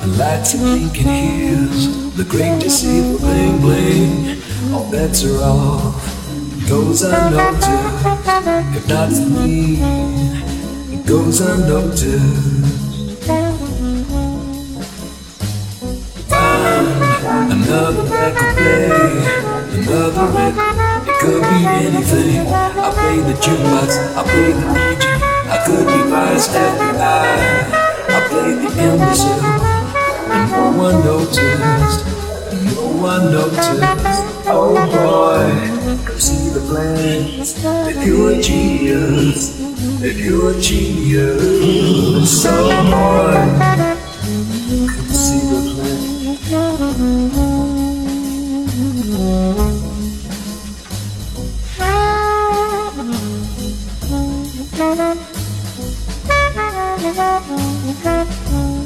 the lights are blinking here's the great deceiver bling bling. All bets are off, goes unnoticed. If not for me, goes unnoticed. Find another play, another. It could be anything. I play the jukebox, I play the DJ. I could be biased and no one noticed. No one noticed. Oh boy, come see the plans. That you're a genius. That you're a genius. So boy, come see the plans.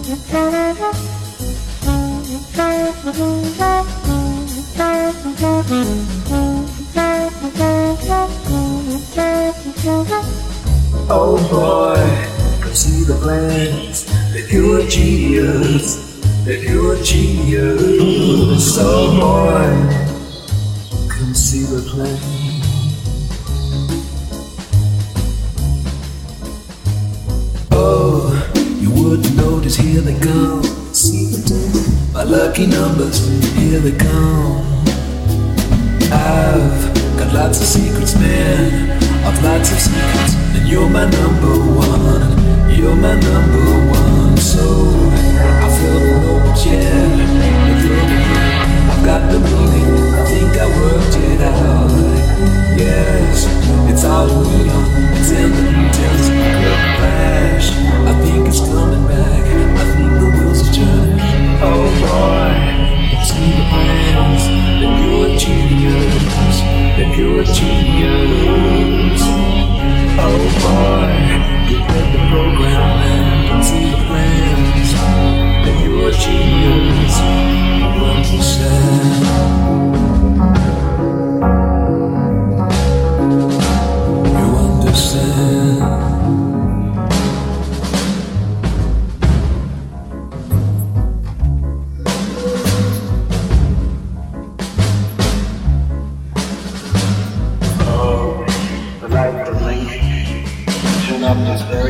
Oh boy, come see the plans. That you're a genius. That you're a genius. So boy, come see the plans. Here they come. See my lucky numbers, here they come. I've got lots of secrets, man. I've lots of secrets, and you're my number one. You're my number one. So That up the stereo.